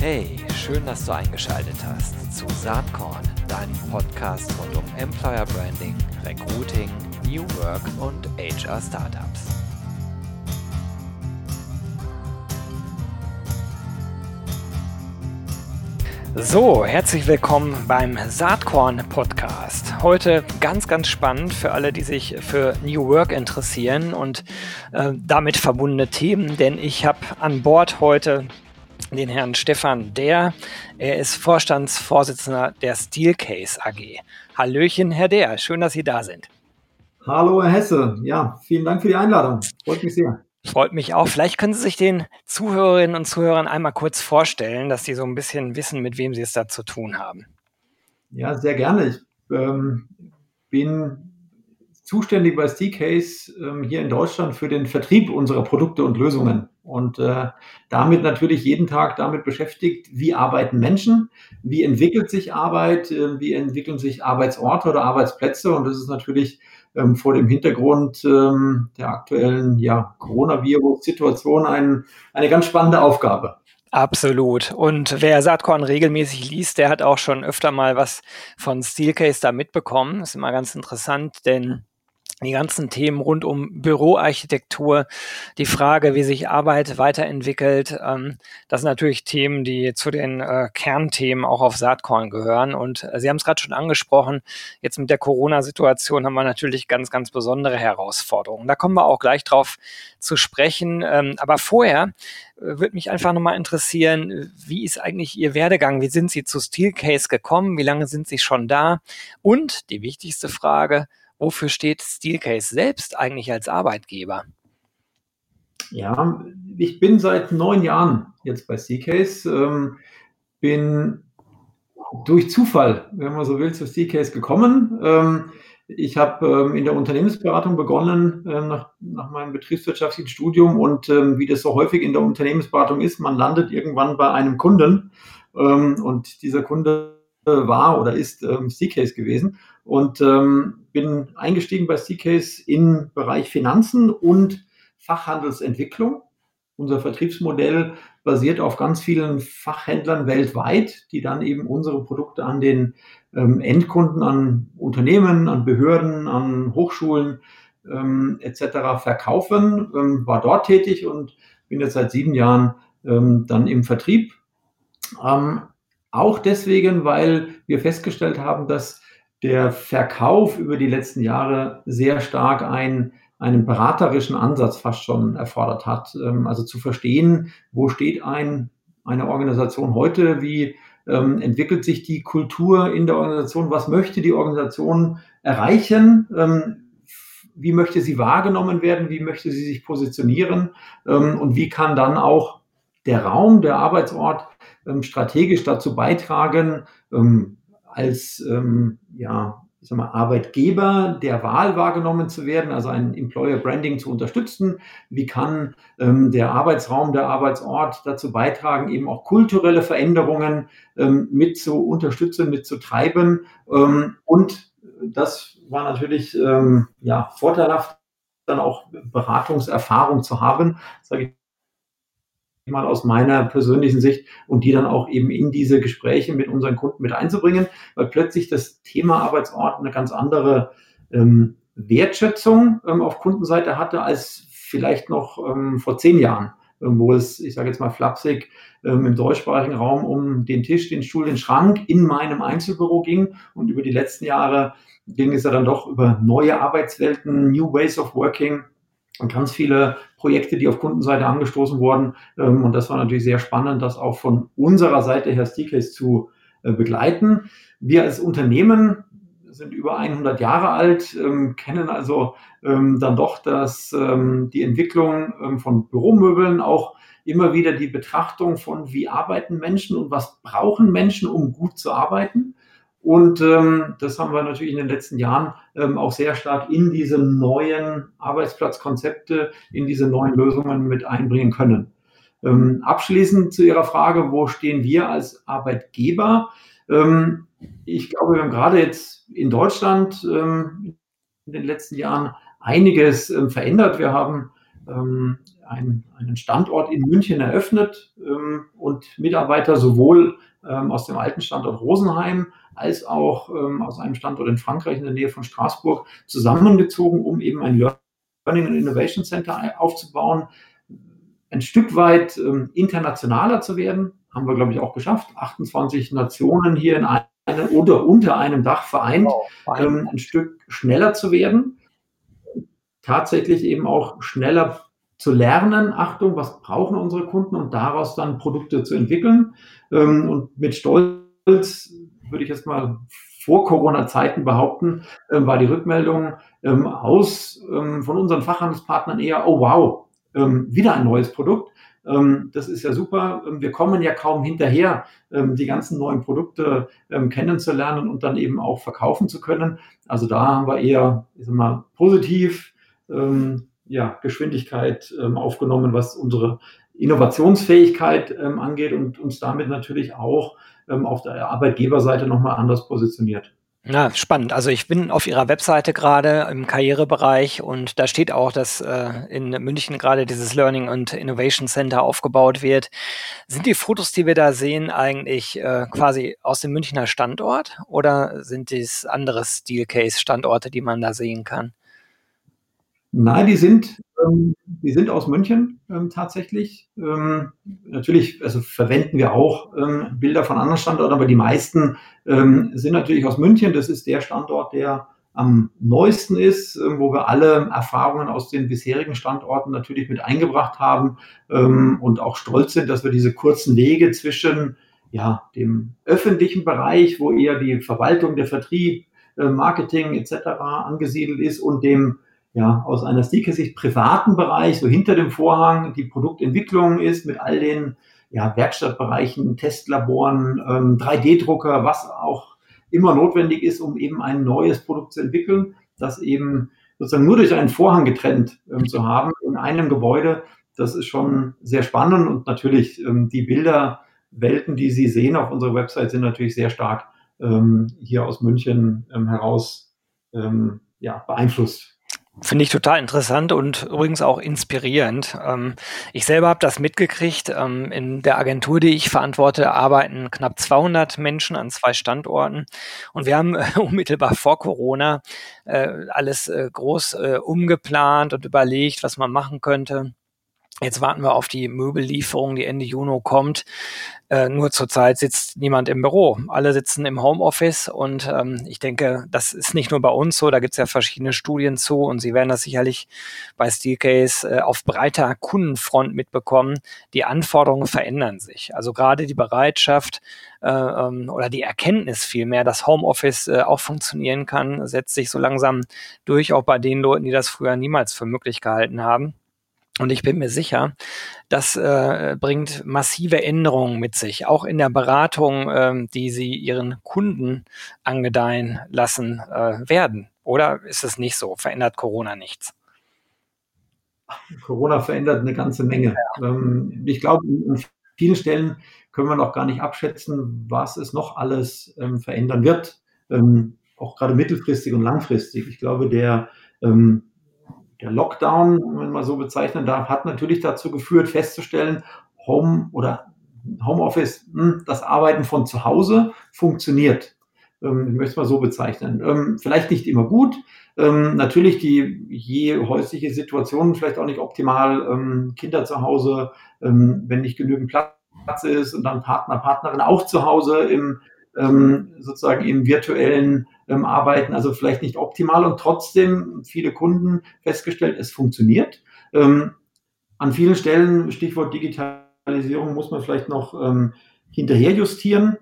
Hey, schön, dass du eingeschaltet hast zu Saatkorn, deinem Podcast rund um Employer Branding, Recruiting, New Work und HR Startups. So, herzlich willkommen beim Saatkorn Podcast. Heute ganz, ganz spannend für alle, die sich für New Work interessieren und äh, damit verbundene Themen, denn ich habe an Bord heute den Herrn Stefan Der. Er ist Vorstandsvorsitzender der Steelcase AG. Hallöchen, Herr Der, schön, dass Sie da sind. Hallo, Herr Hesse. Ja, vielen Dank für die Einladung. Freut mich sehr. Freut mich auch. Vielleicht können Sie sich den Zuhörerinnen und Zuhörern einmal kurz vorstellen, dass Sie so ein bisschen wissen, mit wem Sie es da zu tun haben. Ja, sehr gerne. Ich ähm, bin zuständig bei Steelcase ähm, hier in Deutschland für den Vertrieb unserer Produkte und Lösungen und äh, damit natürlich jeden Tag damit beschäftigt, wie arbeiten Menschen, wie entwickelt sich Arbeit, äh, wie entwickeln sich Arbeitsorte oder Arbeitsplätze und das ist natürlich ähm, vor dem Hintergrund ähm, der aktuellen ja, Coronavirus-Situation ein, eine ganz spannende Aufgabe. Absolut. Und wer Saatkorn regelmäßig liest, der hat auch schon öfter mal was von Steelcase da mitbekommen. Das ist immer ganz interessant, denn die ganzen Themen rund um Büroarchitektur, die Frage, wie sich Arbeit weiterentwickelt, ähm, das sind natürlich Themen, die zu den äh, Kernthemen auch auf Saatkorn gehören. Und äh, Sie haben es gerade schon angesprochen, jetzt mit der Corona-Situation haben wir natürlich ganz, ganz besondere Herausforderungen. Da kommen wir auch gleich drauf zu sprechen. Ähm, aber vorher äh, würde mich einfach nochmal interessieren, wie ist eigentlich Ihr Werdegang? Wie sind Sie zu Steelcase gekommen? Wie lange sind Sie schon da? Und die wichtigste Frage, Wofür steht Steelcase selbst eigentlich als Arbeitgeber? Ja, ich bin seit neun Jahren jetzt bei Steelcase, ähm, bin durch Zufall, wenn man so will, zu Steelcase gekommen. Ähm, ich habe ähm, in der Unternehmensberatung begonnen äh, nach, nach, meinem betriebswirtschaftlichen Studium und ähm, wie das so häufig in der Unternehmensberatung ist, man landet irgendwann bei einem Kunden ähm, und dieser Kunde war oder ist ähm, Seacase gewesen und ähm, bin eingestiegen bei Seacase im Bereich Finanzen und Fachhandelsentwicklung. Unser Vertriebsmodell basiert auf ganz vielen Fachhändlern weltweit, die dann eben unsere Produkte an den ähm, Endkunden, an Unternehmen, an Behörden, an Hochschulen ähm, etc. verkaufen. Ähm, war dort tätig und bin jetzt seit sieben Jahren ähm, dann im Vertrieb. Auch deswegen, weil wir festgestellt haben, dass der Verkauf über die letzten Jahre sehr stark ein, einen beraterischen Ansatz fast schon erfordert hat. Ähm, also zu verstehen, wo steht ein, eine Organisation heute, wie ähm, entwickelt sich die Kultur in der Organisation, was möchte die Organisation erreichen, ähm, wie möchte sie wahrgenommen werden, wie möchte sie sich positionieren ähm, und wie kann dann auch der Raum, der Arbeitsort strategisch dazu beitragen, ähm, als ähm, ja, ich sag mal, Arbeitgeber der Wahl wahrgenommen zu werden, also ein Employer Branding zu unterstützen. Wie kann ähm, der Arbeitsraum, der Arbeitsort dazu beitragen, eben auch kulturelle Veränderungen ähm, mit zu unterstützen, mit zu treiben? Ähm, und das war natürlich ähm, ja, vorteilhaft, dann auch Beratungserfahrung zu haben, sage ich mal aus meiner persönlichen Sicht und die dann auch eben in diese Gespräche mit unseren Kunden mit einzubringen, weil plötzlich das Thema Arbeitsort eine ganz andere ähm, Wertschätzung ähm, auf Kundenseite hatte als vielleicht noch ähm, vor zehn Jahren, ähm, wo es, ich sage jetzt mal flapsig, ähm, im deutschsprachigen Raum um den Tisch, den Stuhl, den Schrank in meinem Einzelbüro ging und über die letzten Jahre ging es ja dann doch über neue Arbeitswelten, New Ways of Working, und ganz viele Projekte, die auf Kundenseite angestoßen wurden. Ähm, und das war natürlich sehr spannend, das auch von unserer Seite her Steelcase zu äh, begleiten. Wir als Unternehmen sind über 100 Jahre alt, ähm, kennen also ähm, dann doch dass die Entwicklung von Büromöbeln, auch immer wieder die Betrachtung von, wie arbeiten Menschen und was brauchen Menschen, um gut zu arbeiten. Und ähm, das haben wir natürlich in den letzten Jahren ähm, auch sehr stark in diese neuen Arbeitsplatzkonzepte, in diese neuen Lösungen mit einbringen können. Ähm, abschließend zu Ihrer Frage, wo stehen wir als Arbeitgeber? Ähm, ich glaube, wir haben gerade jetzt in Deutschland ähm, in den letzten Jahren einiges ähm, verändert. Wir haben ähm, einen, einen Standort in München eröffnet ähm, und und Mitarbeiter sowohl ähm, aus dem alten Standort Rosenheim als auch ähm, aus einem Standort in Frankreich in der Nähe von Straßburg zusammengezogen, um eben ein Learning and Innovation Center aufzubauen, ein Stück weit ähm, internationaler zu werden. Haben wir, glaube ich, auch geschafft. 28 Nationen hier in einem oder unter einem Dach vereint, oh, ähm, ein Stück schneller zu werden. Tatsächlich eben auch schneller zu lernen, Achtung, was brauchen unsere Kunden und daraus dann Produkte zu entwickeln. Ähm, und mit Stolz würde ich jetzt mal vor Corona-Zeiten behaupten, äh, war die Rückmeldung ähm, aus ähm, von unseren Fachhandelspartnern eher, oh wow, ähm, wieder ein neues Produkt. Ähm, das ist ja super. Ähm, wir kommen ja kaum hinterher, ähm, die ganzen neuen Produkte kennenzulernen und dann eben auch verkaufen zu können. Also da haben wir eher, ich sag mal, positiv ja, Geschwindigkeit aufgenommen, was unsere Innovationsfähigkeit angeht und uns damit natürlich auch auf der Arbeitgeberseite nochmal anders positioniert. Ja, spannend. Also ich bin auf Ihrer Webseite gerade im Karrierebereich und da steht auch, dass äh, in München gerade dieses Learning und Innovation Center aufgebaut wird. Sind die Fotos, die wir da sehen, eigentlich äh, quasi aus dem Münchner Standort oder sind dies andere Steelcase-Standorte, die man da sehen kann? Nein, die sind, ähm, die sind aus München ähm, tatsächlich. Ähm, natürlich, also verwenden wir auch ähm, Bilder von anderen Standorten, aber die meisten ähm, sind natürlich aus München. Das ist der Standort, der am neuesten ist, äh, wo wir alle Erfahrungen aus den bisherigen Standorten natürlich mit eingebracht haben ähm, und auch stolz sind, dass wir diese kurzen Wege zwischen ja, dem öffentlichen Bereich, wo eher die Verwaltung, der Vertrieb, äh, Marketing etc. angesiedelt ist und dem ja, aus einer Sneaker-Sicht privaten Bereich, so hinter dem Vorhang, die Produktentwicklung ist mit all den ja, Werkstattbereichen, Testlaboren, ähm, 3D-Drucker, was auch immer notwendig ist, um eben ein neues Produkt zu entwickeln, das eben sozusagen nur durch einen Vorhang getrennt ähm, zu haben in einem Gebäude. Das ist schon sehr spannend und natürlich ähm, die Bilderwelten, die Sie sehen auf unserer Website, sind natürlich sehr stark ähm, hier aus München ähm, heraus ähm, ja, beeinflusst. Finde ich total interessant und übrigens auch inspirierend. Ähm, ich selber habe das mitgekriegt. Ähm, in der Agentur, die ich verantworte, arbeiten knapp 200 Menschen an zwei Standorten. Und wir haben äh, unmittelbar vor Corona äh, alles äh, groß äh, umgeplant und überlegt, was man machen könnte. Jetzt warten wir auf die Möbellieferung, die Ende Juni kommt. Äh, nur zurzeit sitzt niemand im Büro. Alle sitzen im Homeoffice und ähm, ich denke, das ist nicht nur bei uns so, da gibt es ja verschiedene Studien zu und Sie werden das sicherlich bei Steelcase äh, auf breiter Kundenfront mitbekommen. Die Anforderungen verändern sich. Also gerade die Bereitschaft äh, ähm, oder die Erkenntnis vielmehr, dass Homeoffice äh, auch funktionieren kann, setzt sich so langsam durch, auch bei den Leuten, die das früher niemals für möglich gehalten haben. Und ich bin mir sicher, das äh, bringt massive Änderungen mit sich, auch in der Beratung, ähm, die Sie Ihren Kunden angedeihen lassen äh, werden. Oder ist es nicht so? Verändert Corona nichts? Corona verändert eine ganze Menge. Ja. Ähm, ich glaube, an vielen Stellen können wir noch gar nicht abschätzen, was es noch alles ähm, verändern wird. Ähm, auch gerade mittelfristig und langfristig. Ich glaube, der ähm, der Lockdown, wenn man so bezeichnen darf, hat natürlich dazu geführt, festzustellen, Home oder Homeoffice, hm, das Arbeiten von zu Hause funktioniert. Ähm, ich möchte es mal so bezeichnen. Ähm, vielleicht nicht immer gut. Ähm, natürlich die je häusliche Situation vielleicht auch nicht optimal. Kinder zu Hause, wenn nicht genügend Platz ist und dann Partner, Partnerin auch zu Hause im sozusagen im virtuellen ähm, arbeiten, also vielleicht nicht optimal und trotzdem viele Kunden festgestellt, es funktioniert. Ähm, an vielen Stellen, Stichwort Digitalisierung, muss man vielleicht noch ähm, hinterher justieren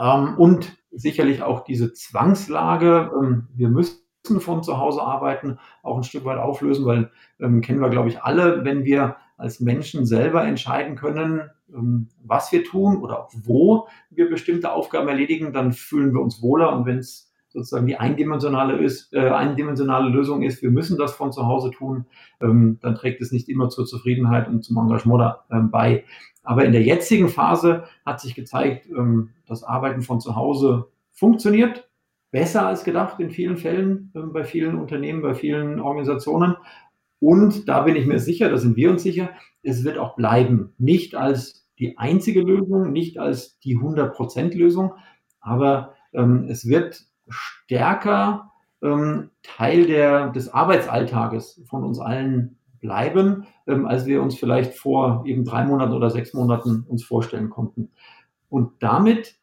ähm, und sicherlich auch diese Zwangslage. Ähm, wir müssen von zu Hause arbeiten, auch ein Stück weit auflösen, weil ähm, kennen wir, glaube ich, alle, wenn wir als Menschen selber entscheiden können, was wir tun oder wo wir bestimmte Aufgaben erledigen, dann fühlen wir uns wohler und wenn es sozusagen die eindimensionale, ist, äh, eindimensionale Lösung ist, wir müssen das von zu Hause tun, ähm, dann trägt es nicht immer zur Zufriedenheit und zum Engagement da, ähm, bei. Aber in der jetzigen Phase hat sich gezeigt, ähm, das Arbeiten von zu Hause funktioniert besser als gedacht in vielen Fällen, ähm, bei vielen Unternehmen, bei vielen Organisationen. Und da bin ich mir sicher, da sind wir uns sicher, es wird auch bleiben. Nicht als die einzige Lösung, nicht als die 100% Lösung, aber ähm, es wird stärker ähm, Teil der, des Arbeitsalltages von uns allen bleiben, ähm, als wir uns vielleicht vor eben drei Monaten oder sechs Monaten uns vorstellen konnten. Und damit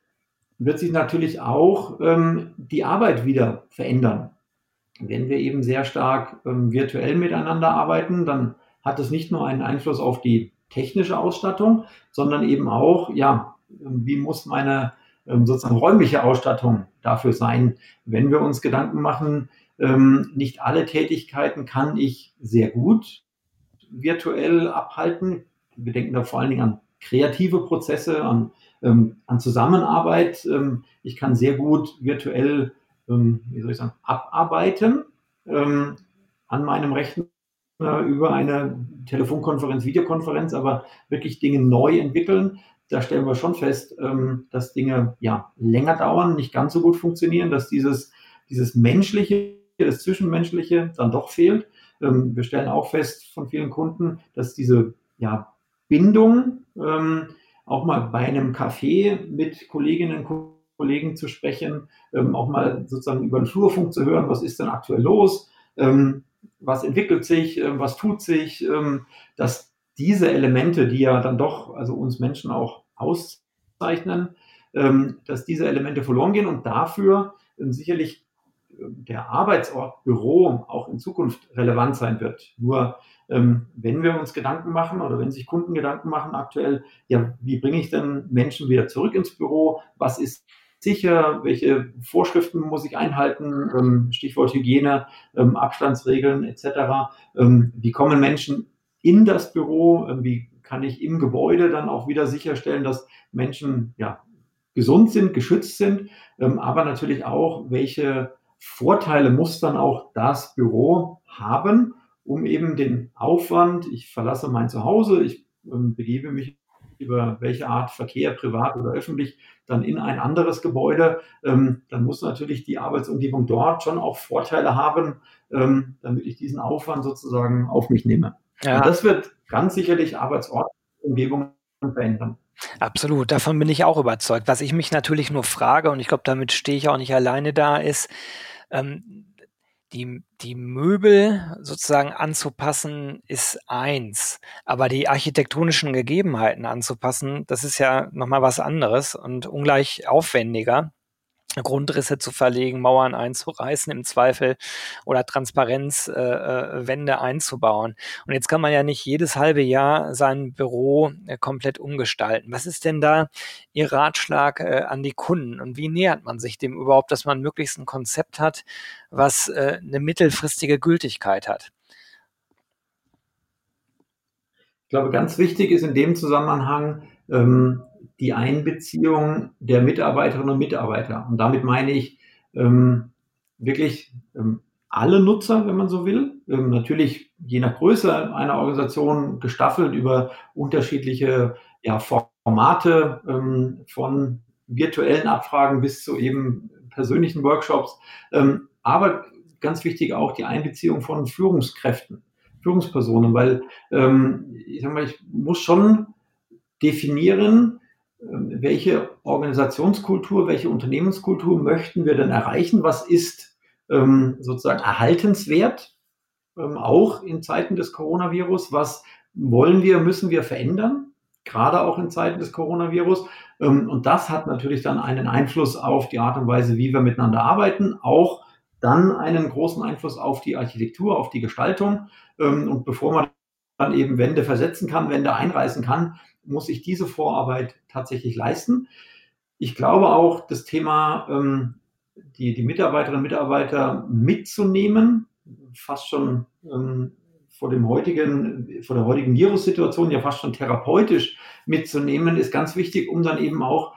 wird sich natürlich auch ähm, die Arbeit wieder verändern. Wenn wir eben sehr stark ähm, virtuell miteinander arbeiten, dann hat es nicht nur einen Einfluss auf die technische Ausstattung, sondern eben auch, ja, wie muss meine sozusagen räumliche Ausstattung dafür sein, wenn wir uns Gedanken machen, ähm, nicht alle Tätigkeiten kann ich sehr gut virtuell abhalten. Wir denken da vor allen Dingen an kreative Prozesse, an, ähm, an Zusammenarbeit. Ähm, ich kann sehr gut virtuell, ähm, wie soll ich sagen, abarbeiten ähm, an meinem Rechner über eine Telefonkonferenz, Videokonferenz, aber wirklich Dinge neu entwickeln. Da stellen wir schon fest, ähm, dass Dinge ja länger dauern, nicht ganz so gut funktionieren, dass dieses, dieses menschliche, das Zwischenmenschliche dann doch fehlt. Ähm, wir stellen auch fest von vielen Kunden, dass diese ja, Bindung, ähm, auch mal bei einem Café mit Kolleginnen und Kollegen zu sprechen, auch mal sozusagen über den Flurfunk zu hören, was ist denn aktuell los, was entwickelt sich, äh, was tut sich, ähm, dass diese Elemente, die ja dann doch also uns Menschen auch auszeichnen, ähm, dass diese Elemente verloren gehen und dafür ähm, sicherlich der Arbeitsort Büro auch in Zukunft relevant sein wird. Nur wenn wir uns Gedanken machen oder wenn sich Kunden Gedanken machen aktuell, ja, wie bringe ich denn Menschen wieder zurück ins Büro? Was ist sicher, welche Vorschriften muss ich einhalten, ähm, Stichwort Hygiene, ähm, Abstandsregeln etc. Ähm, wie kommen Menschen in das Büro, wie kann ich im Gebäude dann auch wieder sicherstellen, dass Menschen ja, gesund sind, geschützt sind, aber natürlich auch, welche Vorteile muss dann auch das Büro haben, um eben den Aufwand, ich verlasse mein Zuhause, ich begebe mich über welche Art Verkehr, privat oder öffentlich, dann in ein anderes Gebäude, ähm, dann muss natürlich die Arbeitsumgebung dort schon auch Vorteile haben, ähm, damit ich diesen Aufwand sozusagen auf mich nehme. Ja. Und das wird ganz sicherlich Arbeitsortumgebungen verändern. Absolut, davon bin ich auch überzeugt. Was ich mich natürlich nur frage, und ich glaube, damit stehe ich auch nicht alleine da, ist, ähm, die, die Möbel sozusagen anzupassen ist eins, aber die architektonischen Gegebenheiten anzupassen, das ist ja nochmal was anderes und ungleich aufwendiger. Grundrisse zu verlegen, Mauern einzureißen im Zweifel oder Transparenzwände äh, äh einzubauen. Und jetzt kann man ja nicht jedes halbe Jahr sein Büro äh, komplett umgestalten. Was ist denn da Ihr Ratschlag äh, an die Kunden und wie nähert man sich dem überhaupt, dass man möglichst ein Konzept hat, was äh, eine mittelfristige Gültigkeit hat? Ich glaube, ganz wichtig ist in dem Zusammenhang, ähm, die Einbeziehung der Mitarbeiterinnen und Mitarbeiter. Und damit meine ich ähm, wirklich ähm, alle Nutzer, wenn man so will. Ähm, natürlich je nach Größe einer Organisation gestaffelt über unterschiedliche ja, Formate ähm, von virtuellen Abfragen bis zu eben persönlichen Workshops. Ähm, aber ganz wichtig auch die Einbeziehung von Führungskräften, Führungspersonen, weil ähm, ich sag mal, ich muss schon definieren, welche Organisationskultur, welche Unternehmenskultur möchten wir denn erreichen? Was ist ähm, sozusagen erhaltenswert, ähm, auch in Zeiten des Coronavirus? Was wollen wir, müssen wir verändern? Gerade auch in Zeiten des Coronavirus. Ähm, und das hat natürlich dann einen Einfluss auf die Art und Weise, wie wir miteinander arbeiten, auch dann einen großen Einfluss auf die Architektur, auf die Gestaltung. Ähm, und bevor man dann eben Wände versetzen kann, Wände einreißen kann, muss ich diese Vorarbeit tatsächlich leisten. Ich glaube auch, das Thema, ähm, die, die Mitarbeiterinnen und Mitarbeiter mitzunehmen, fast schon ähm, vor dem heutigen, vor der heutigen Virussituation ja fast schon therapeutisch mitzunehmen, ist ganz wichtig, um dann eben auch,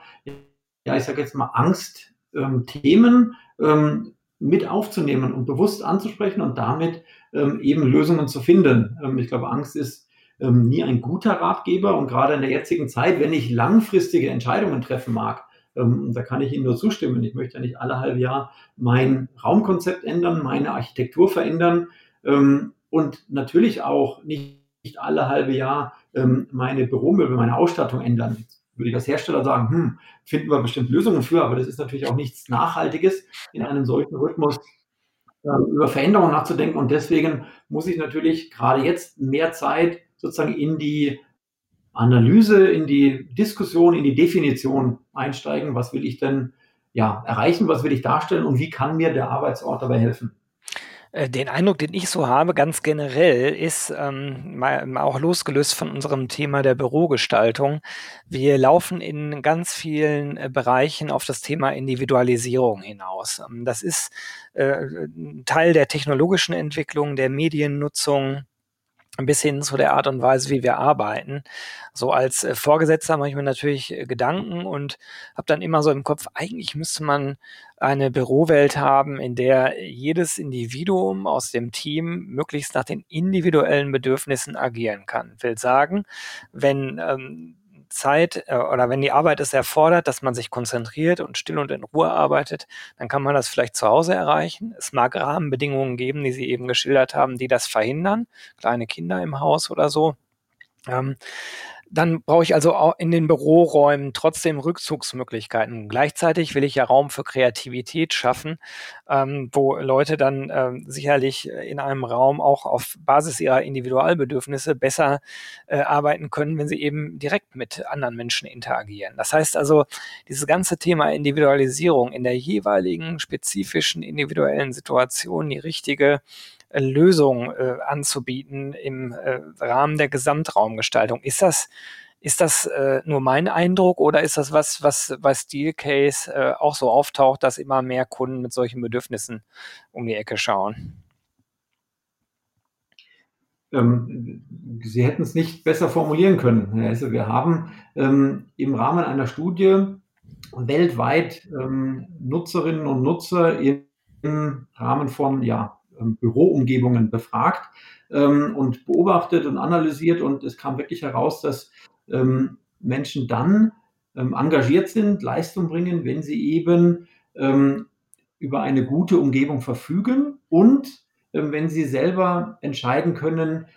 ja, ich sage jetzt mal, Angstthemen ähm, mit aufzunehmen und bewusst anzusprechen und damit ähm, eben Lösungen zu finden. Ähm, ich glaube, Angst ist ähm, nie ein guter Ratgeber und gerade in der jetzigen Zeit, wenn ich langfristige Entscheidungen treffen mag, ähm, da kann ich Ihnen nur zustimmen. Ich möchte ja nicht alle halbe Jahr mein Raumkonzept ändern, meine Architektur verändern ähm, und natürlich auch nicht alle halbe Jahr ähm, meine Büromöbel, meine Ausstattung ändern. Würde ich als Hersteller sagen, hm, finden wir bestimmt Lösungen für, aber das ist natürlich auch nichts Nachhaltiges in einem solchen Rhythmus äh, über Veränderungen nachzudenken. Und deswegen muss ich natürlich gerade jetzt mehr Zeit sozusagen in die Analyse, in die Diskussion, in die Definition einsteigen. Was will ich denn ja, erreichen, was will ich darstellen und wie kann mir der Arbeitsort dabei helfen? Äh, den Eindruck, den ich so habe, ganz generell, ist ähm, mal, auch losgelöst von unserem Thema der Bürogestaltung. Wir laufen in ganz vielen äh, Bereichen auf das Thema Individualisierung hinaus. Ähm, das ist äh, Teil der technologischen Entwicklung, der Mediennutzung, bis hin zu der Art und Weise, wie wir arbeiten. So als äh, Vorgesetzter mache ich mir natürlich äh, Gedanken und habe dann immer so im Kopf, eigentlich müsste man eine Bürowelt haben, in der jedes Individuum aus dem Team möglichst nach den individuellen Bedürfnissen agieren kann. Will sagen, wenn ähm, Zeit äh, oder wenn die Arbeit es erfordert, dass man sich konzentriert und still und in Ruhe arbeitet, dann kann man das vielleicht zu Hause erreichen. Es mag Rahmenbedingungen geben, die Sie eben geschildert haben, die das verhindern. Kleine Kinder im Haus oder so. Ähm, dann brauche ich also auch in den Büroräumen trotzdem Rückzugsmöglichkeiten. Gleichzeitig will ich ja Raum für Kreativität schaffen, ähm, wo Leute dann ähm, sicherlich in einem Raum auch auf Basis ihrer Individualbedürfnisse besser äh, arbeiten können, wenn sie eben direkt mit anderen Menschen interagieren. Das heißt also, dieses ganze Thema Individualisierung in der jeweiligen spezifischen individuellen Situation, die richtige äh, Lösung äh, anzubieten im äh, Rahmen der Gesamtraumgestaltung. Ist das, ist das äh, nur mein Eindruck oder ist das was, was bei Steelcase äh, auch so auftaucht, dass immer mehr Kunden mit solchen Bedürfnissen um die Ecke schauen? Ähm, Sie hätten es nicht besser formulieren können. Also wir haben ähm, im Rahmen einer Studie weltweit ähm, Nutzerinnen und Nutzer im Rahmen von ja, Büroumgebungen befragt ähm, und beobachtet und analysiert und es kam wirklich heraus, dass ähm, Menschen dann engagiert sind, Leistung bringen, wenn sie eben über eine gute Umgebung verfügen und wenn sie selber entscheiden können,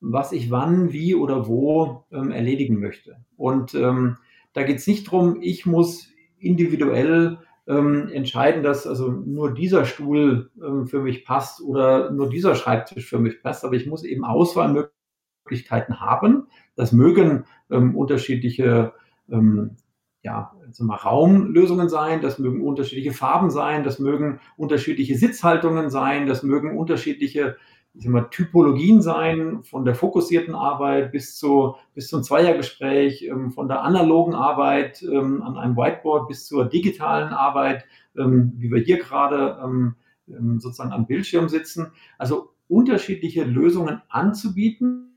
was ich wann, wie oder wo erledigen möchte. Und da geht es nicht darum, ich muss individuell ähm, entscheiden, dass also nur dieser Stuhl ähm, für mich passt oder nur dieser Schreibtisch für mich passt, aber ich muss eben Auswahlmöglichkeiten haben. Das mögen ähm, unterschiedliche ähm, ja, also mal Raumlösungen sein, das mögen unterschiedliche Farben sein, das mögen unterschiedliche Sitzhaltungen sein, das mögen unterschiedliche ich sag mal, Typologien sein, von der fokussierten Arbeit bis, zu, bis zum Zweiergespräch, ähm, von der analogen Arbeit ähm, an einem Whiteboard bis zur digitalen Arbeit, ähm, wie wir hier gerade ähm, ähm, sozusagen am Bildschirm sitzen. Also unterschiedliche Lösungen anzubieten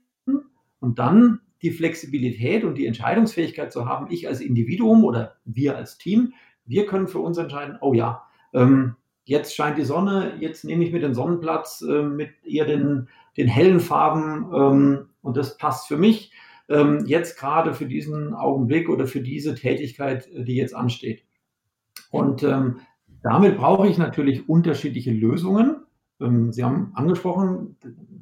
und dann die Flexibilität und die Entscheidungsfähigkeit zu haben, ich als Individuum oder wir als Team, wir können für uns entscheiden, oh ja, ähm, jetzt scheint die Sonne, jetzt nehme ich mir den Sonnenplatz äh, mit eher den, den hellen Farben ähm, und das passt für mich ähm, jetzt gerade für diesen Augenblick oder für diese Tätigkeit, äh, die jetzt ansteht. Und ähm, damit brauche ich natürlich unterschiedliche Lösungen. Ähm, Sie haben angesprochen,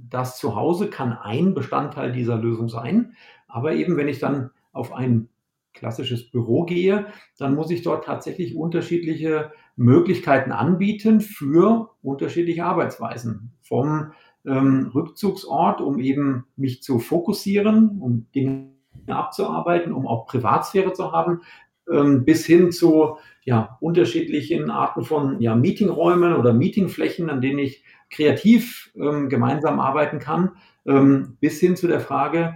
das Zuhause kann ein Bestandteil dieser Lösung sein. Aber eben, wenn ich dann auf ein klassisches Büro gehe, dann muss ich dort tatsächlich unterschiedliche Möglichkeiten anbieten für unterschiedliche Arbeitsweisen. Vom ähm, Rückzugsort, um eben mich zu fokussieren, um Dinge abzuarbeiten, um auch Privatsphäre zu haben, ähm, bis hin zu ja, unterschiedlichen Arten von ja, Meetingräumen oder Meetingflächen, an denen ich kreativ ähm, gemeinsam arbeiten kann, ähm, bis hin zu der Frage,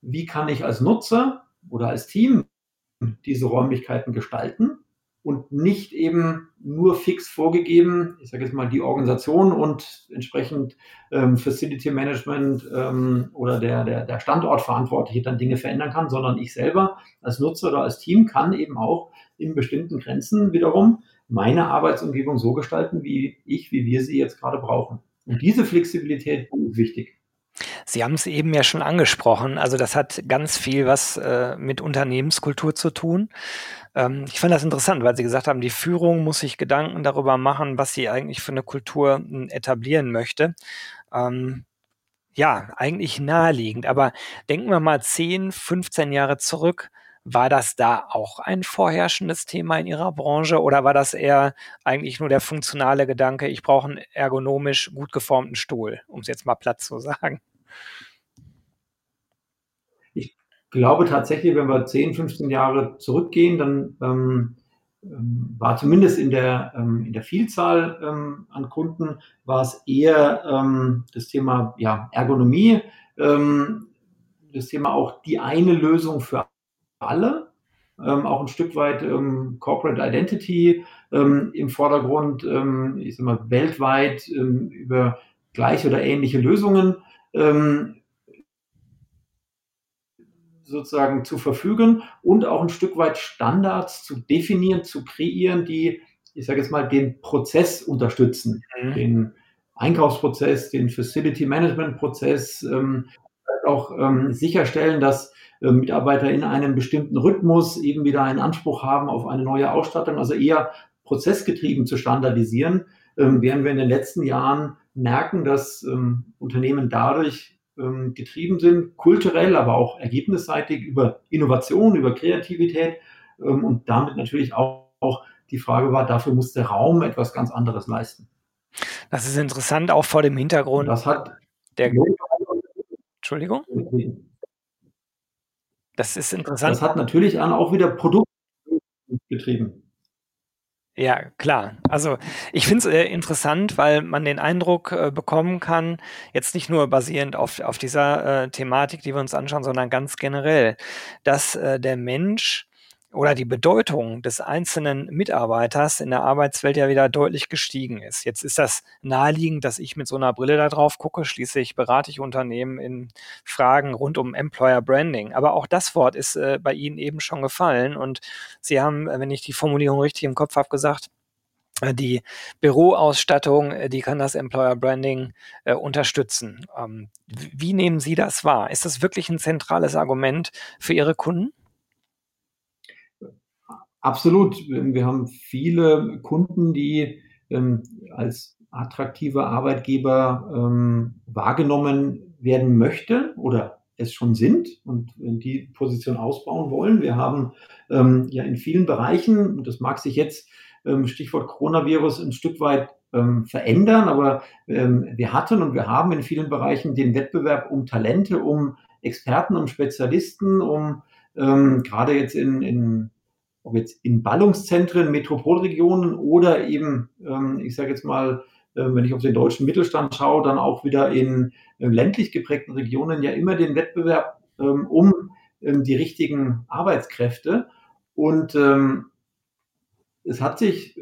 wie kann ich als Nutzer oder als Team diese Räumlichkeiten gestalten und nicht eben nur fix vorgegeben, ich sage jetzt mal die Organisation und entsprechend ähm, Facility Management ähm, oder der, der, der Standortverantwortliche dann Dinge verändern kann, sondern ich selber als Nutzer oder als Team kann eben auch in bestimmten Grenzen wiederum meine Arbeitsumgebung so gestalten, wie ich, wie wir sie jetzt gerade brauchen. Und diese Flexibilität ist wichtig. Sie haben es eben ja schon angesprochen. Also das hat ganz viel was äh, mit Unternehmenskultur zu tun. Ähm, ich fand das interessant, weil Sie gesagt haben, die Führung muss sich Gedanken darüber machen, was sie eigentlich für eine Kultur hm, etablieren möchte. Ähm, ja, eigentlich naheliegend. Aber denken wir mal 10, 15 Jahre zurück. War das da auch ein vorherrschendes Thema in Ihrer Branche oder war das eher eigentlich nur der funktionale Gedanke, ich brauche einen ergonomisch gut geformten Stuhl, um es jetzt mal platt zu sagen? Ich glaube tatsächlich, wenn wir 10, 15 Jahre zurückgehen, dann ähm, ähm, war zumindest in der, ähm, in der Vielzahl ähm, an Kunden, war es eher ähm, das Thema ja, Ergonomie, ähm, das Thema auch die eine Lösung für alle, ähm, auch ein Stück weit Corporate Identity im Vordergrund, ich sag mal, weltweit über gleiche oder ähnliche Lösungen sozusagen zu verfügen und auch ein Stück weit Standards zu definieren, zu kreieren, die, ich sage jetzt mal, den Prozess unterstützen, mhm. den Einkaufsprozess, den Facility Management Prozess, ähm, auch ähm, sicherstellen, dass äh, Mitarbeiter in einem bestimmten Rhythmus eben wieder einen Anspruch haben auf eine neue Ausstattung, also eher prozessgetrieben zu standardisieren, ähm, während wir in den letzten Jahren merken, dass ähm, Unternehmen dadurch ähm, getrieben sind, kulturell, aber auch ergebnisseitig über Innovation, über Kreativität ähm, und damit natürlich auch, auch die Frage war, dafür muss der Raum etwas ganz anderes leisten. Das ist interessant, auch vor dem Hintergrund. Das hat der. Entschuldigung? Das ist interessant. Das hat natürlich auch wieder Produkt getrieben. Ja, klar. Also ich finde es äh, interessant, weil man den Eindruck äh, bekommen kann, jetzt nicht nur basierend auf, auf dieser äh, Thematik, die wir uns anschauen, sondern ganz generell, dass äh, der Mensch oder die Bedeutung des einzelnen Mitarbeiters in der Arbeitswelt ja wieder deutlich gestiegen ist. Jetzt ist das naheliegend, dass ich mit so einer Brille da drauf gucke. Schließlich berate ich Unternehmen in Fragen rund um Employer Branding. Aber auch das Wort ist äh, bei Ihnen eben schon gefallen. Und Sie haben, äh, wenn ich die Formulierung richtig im Kopf habe, gesagt, äh, die Büroausstattung, äh, die kann das Employer Branding äh, unterstützen. Ähm, wie nehmen Sie das wahr? Ist das wirklich ein zentrales Argument für Ihre Kunden? Absolut. Wir haben viele Kunden, die ähm, als attraktive Arbeitgeber ähm, wahrgenommen werden möchte oder es schon sind und die Position ausbauen wollen. Wir haben ähm, ja in vielen Bereichen, und das mag sich jetzt ähm, Stichwort Coronavirus ein Stück weit ähm, verändern, aber ähm, wir hatten und wir haben in vielen Bereichen den Wettbewerb um Talente, um Experten, um Spezialisten, um gerade jetzt in, in ob jetzt in Ballungszentren, Metropolregionen oder eben, ähm, ich sage jetzt mal, äh, wenn ich auf den deutschen Mittelstand schaue, dann auch wieder in äh, ländlich geprägten Regionen ja immer den Wettbewerb ähm, um ähm, die richtigen Arbeitskräfte. Und ähm, es hat sich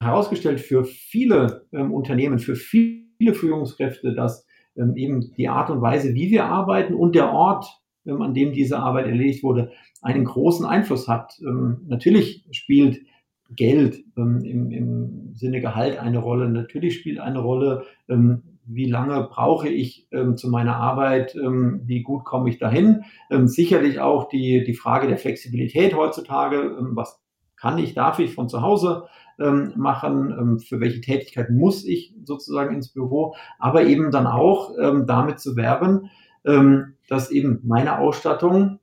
herausgestellt für viele ähm, Unternehmen, für viele Führungskräfte, dass ähm, eben die Art und Weise, wie wir arbeiten und der Ort, an dem diese Arbeit erledigt wurde, einen großen Einfluss hat. Ähm, natürlich spielt Geld ähm, im, im Sinne Gehalt eine Rolle. Natürlich spielt eine Rolle, wie lange brauche ich ähm, zu meiner Arbeit, ähm, wie gut komme ich dahin. Ähm, sicherlich auch die, die Frage der Flexibilität heutzutage, was kann ich, darf ich von zu Hause machen, für welche Tätigkeit muss ich sozusagen ins Büro, aber eben dann auch damit zu werben, dass eben meine Ausstattung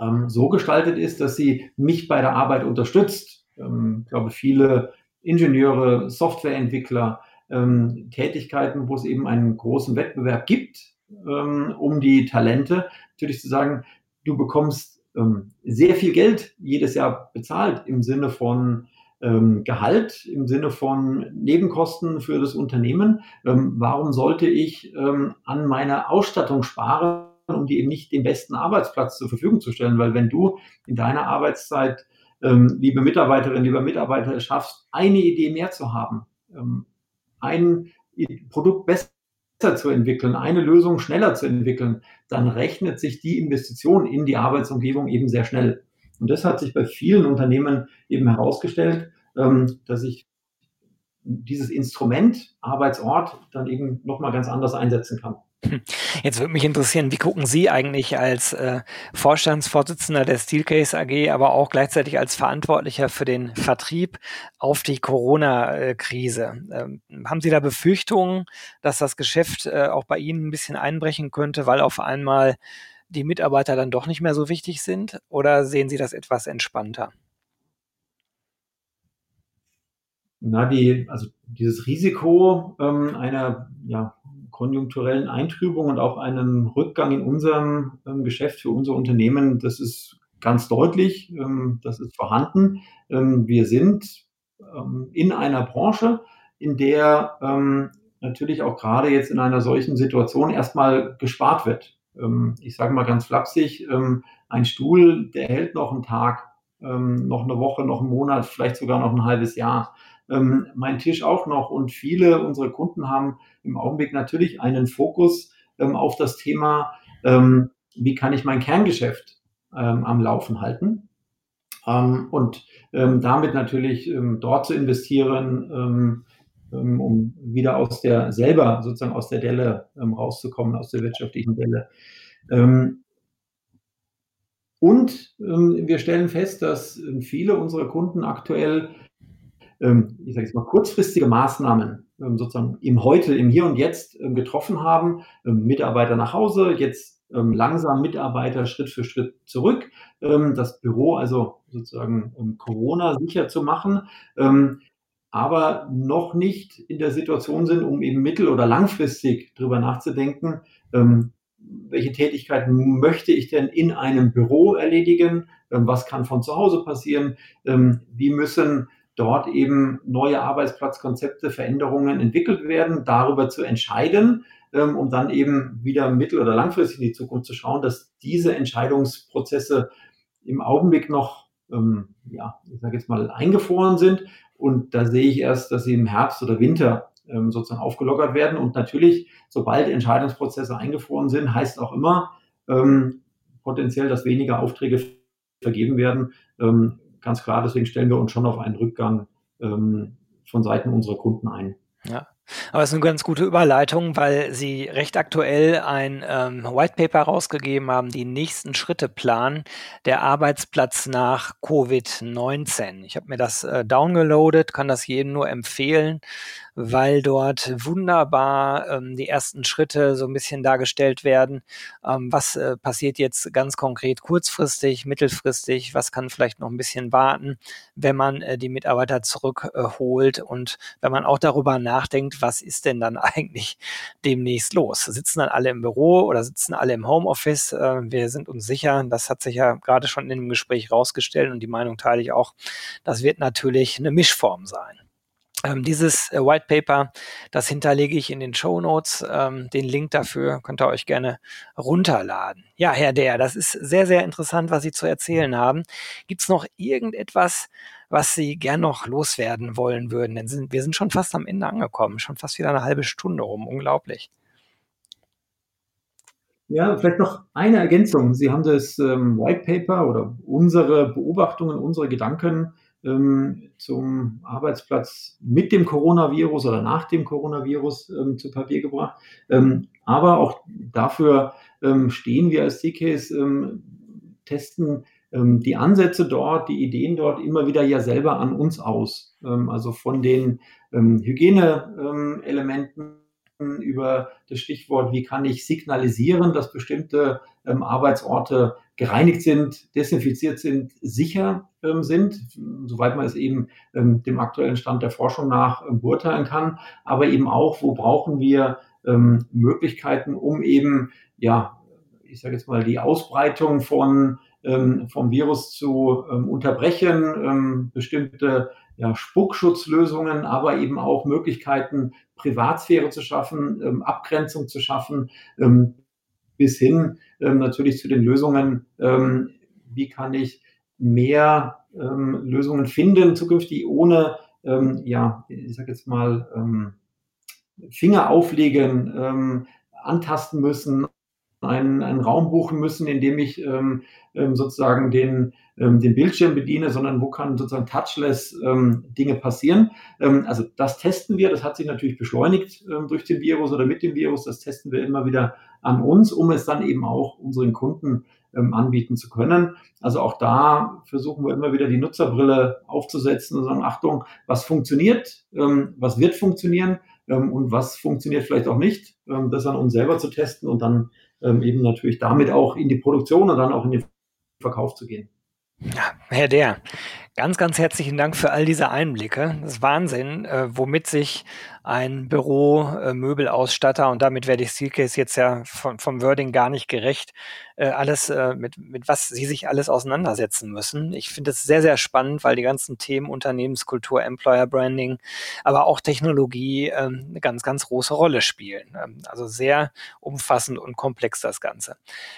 ähm, so gestaltet ist, dass sie mich bei der Arbeit unterstützt. Ähm, ich glaube, viele Ingenieure, Softwareentwickler, ähm, Tätigkeiten, wo es eben einen großen Wettbewerb gibt ähm, um die Talente, natürlich zu sagen, du bekommst ähm, sehr viel Geld jedes Jahr bezahlt im Sinne von ähm, Gehalt, im Sinne von Nebenkosten für das Unternehmen. warum sollte ich an meiner Ausstattung sparen? um die eben nicht den besten Arbeitsplatz zur Verfügung zu stellen. Weil wenn du in deiner Arbeitszeit, ähm, liebe Mitarbeiterin, lieber Mitarbeiter, es schaffst, eine Idee mehr zu haben, ähm, ein Produkt besser zu entwickeln, eine Lösung schneller zu entwickeln, dann rechnet sich die Investition in die Arbeitsumgebung eben sehr schnell. Und das hat sich bei vielen Unternehmen eben herausgestellt, ähm, dass ich dieses Instrument Arbeitsort dann eben nochmal ganz anders einsetzen kann. Jetzt würde mich interessieren, wie gucken Sie eigentlich als äh, Vorstandsvorsitzender der Steelcase AG, aber auch gleichzeitig als Verantwortlicher für den Vertrieb auf die Corona-Krise? Ähm, haben Sie da Befürchtungen, dass das Geschäft äh, auch bei Ihnen ein bisschen einbrechen könnte, weil auf einmal die Mitarbeiter dann doch nicht mehr so wichtig sind? Oder sehen Sie das etwas entspannter? Na, die, also dieses Risiko ähm, einer ja, konjunkturellen Eintrübung und auch einem Rückgang in unserem ähm, Geschäft für unser Unternehmen, das ist ganz deutlich, ähm, das ist vorhanden. Ähm, wir sind ähm, in einer Branche, in der ähm, natürlich auch gerade jetzt in einer solchen Situation erstmal gespart wird. Ähm, ich sage mal ganz flapsig, ein Stuhl, der hält noch einen Tag, noch eine Woche, noch einen Monat, vielleicht sogar noch ein halbes Jahr ähm, mein Tisch auch noch. Und viele unserer Kunden haben im Augenblick natürlich einen Fokus ähm, auf das Thema, ähm, wie kann ich mein Kerngeschäft ähm, am Laufen halten. Ähm, und ähm, damit natürlich dort zu investieren, um wieder aus der selber sozusagen aus der Delle rauszukommen, aus der wirtschaftlichen Delle. und wir stellen fest, dass viele unserer Kunden aktuell ähm, ich sage jetzt mal, kurzfristige Maßnahmen ähm, sozusagen im Heute, im Hier und Jetzt ähm, getroffen haben. Mitarbeiter nach Hause, jetzt langsam Mitarbeiter Schritt für Schritt zurück. das Büro also sozusagen Corona sicher zu machen. Aber noch nicht in der Situation sind, um eben mittel- oder langfristig darüber nachzudenken, welche Tätigkeiten möchte ich denn in einem Büro erledigen? was kann von zu Hause passieren? wie müssen dort eben neue Arbeitsplatzkonzepte, Veränderungen entwickelt werden, darüber zu entscheiden, ähm, um dann eben wieder mittel- oder langfristig in die Zukunft zu schauen, dass diese Entscheidungsprozesse im Augenblick noch, ähm, ja, ich sage jetzt mal, eingefroren sind. Und da sehe ich erst, dass sie im Herbst oder Winter ähm, sozusagen aufgelockert werden. Und natürlich, sobald Entscheidungsprozesse eingefroren sind, heißt auch immer ähm, potenziell, dass weniger Aufträge vergeben werden. Ähm, ganz klar, deswegen stellen wir uns schon auf einen Rückgang ähm, von Seiten unserer Kunden ein. Ja. Aber es ist eine ganz gute Überleitung, weil Sie recht aktuell ein ähm, White Paper rausgegeben haben, die nächsten Schritte planen, der Arbeitsplatz nach Covid-19. Ich habe mir das äh, downgeloadet, kann das jedem nur empfehlen weil dort wunderbar ähm, die ersten Schritte so ein bisschen dargestellt werden. Ähm, was äh, passiert jetzt ganz konkret kurzfristig, mittelfristig? Was kann vielleicht noch ein bisschen warten, wenn man äh, die Mitarbeiter zurückholt äh, und wenn man auch darüber nachdenkt, was ist denn dann eigentlich demnächst los? Sitzen dann alle im Büro oder sitzen alle im Homeoffice? Äh, wir sind uns sicher, das hat sich ja gerade schon in dem Gespräch rausgestellt und die Meinung teile ich auch, das wird natürlich eine Mischform sein. Ähm, dieses äh, White Paper, das hinterlege ich in den Show Notes. Ähm, den Link dafür könnt ihr euch gerne runterladen. Ja, Herr Der, das ist sehr, sehr interessant, was Sie zu erzählen haben. Gibt es noch irgendetwas, was Sie gern noch loswerden wollen würden? Denn sind, wir sind schon fast am Ende angekommen, schon fast wieder eine halbe Stunde rum. Unglaublich. Ja, vielleicht noch eine Ergänzung. Sie haben das ähm, White Paper oder unsere Beobachtungen, unsere Gedanken ähm, zum Arbeitsplatz mit dem Coronavirus oder nach dem Coronavirus ähm, zu Papier gebracht. Ähm, aber auch dafür ähm, stehen wir als CCase, ähm, testen ähm, die Ansätze dort, die Ideen dort immer wieder ja selber an uns aus. also von den Hygieneelementen über das Stichwort, wie kann ich signalisieren, dass bestimmte ähm, Arbeitsorte gereinigt sind, desinfiziert sind, sicher ähm, sind, soweit man es eben ähm, dem aktuellen Stand der Forschung nach ähm, beurteilen kann, aber eben auch, wo brauchen wir ähm, Möglichkeiten, um eben, ja, ich sage jetzt mal, die Ausbreitung von ähm, vom Virus zu unterbrechen, bestimmte ja, Spuckschutzlösungen, aber eben auch Möglichkeiten, Privatsphäre zu schaffen, ähm, Abgrenzung zu schaffen, ähm, bis hin ähm, natürlich zu den Lösungen, ähm, wie kann ich mehr ähm, Lösungen finden zukünftig, ohne, ähm, ja, ich sage jetzt mal, Finger auflegen, antasten müssen, einen, einen Raum buchen müssen, in dem ich ähm, ähm, sozusagen den, ähm, den Bildschirm bediene, sondern wo kann sozusagen touchless ähm, Dinge passieren. Ähm, also das testen wir, das hat sich natürlich beschleunigt ähm, durch den Virus oder mit dem Virus, das testen wir immer wieder an uns, um es dann eben auch unseren Kunden ähm, anbieten zu können. Also auch da versuchen wir immer wieder die Nutzerbrille aufzusetzen und sagen, Achtung, was funktioniert, ähm, was wird funktionieren ähm, und was funktioniert vielleicht auch nicht, ähm, das an uns selber zu testen und dann ähm, eben natürlich damit auch in die Produktion und dann auch in den Verkauf zu gehen. Ja, Herr Der, ganz, ganz herzlichen Dank für all diese Einblicke. Das ist Wahnsinn, äh, womit sich ein Büro, äh, Möbelausstatter und damit werde ich Steelcase jetzt ja von, vom Wording gar nicht gerecht, äh, alles äh, mit, mit was sie sich alles auseinandersetzen müssen. Ich finde es sehr, sehr spannend, weil die ganzen Themen Unternehmenskultur, Employer Branding, aber auch Technologie äh, eine ganz, ganz große Rolle spielen. Ähm, also sehr umfassend und komplex das Ganze.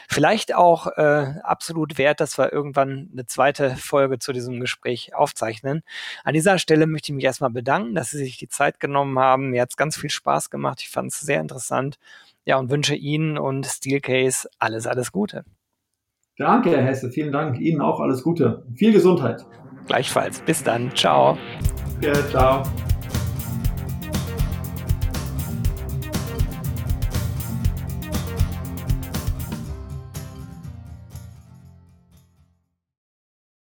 Vielleicht auch äh, absolut wert, dass wir irgendwann eine zweite Folge zu diesem Gespräch aufzeichnen. An dieser Stelle möchte ich mich erstmal bedanken, dass Sie sich die Zeit genommen haben haben. Mir hat es ganz viel Spaß gemacht. Ich fand es sehr interessant. Ja, und wünsche Ihnen und Steelcase alles, alles Gute. Danke, Herr Hesse. Vielen Dank. Ihnen auch alles Gute. Viel Gesundheit. Gleichfalls. Bis dann. Ciao. Ja, ciao.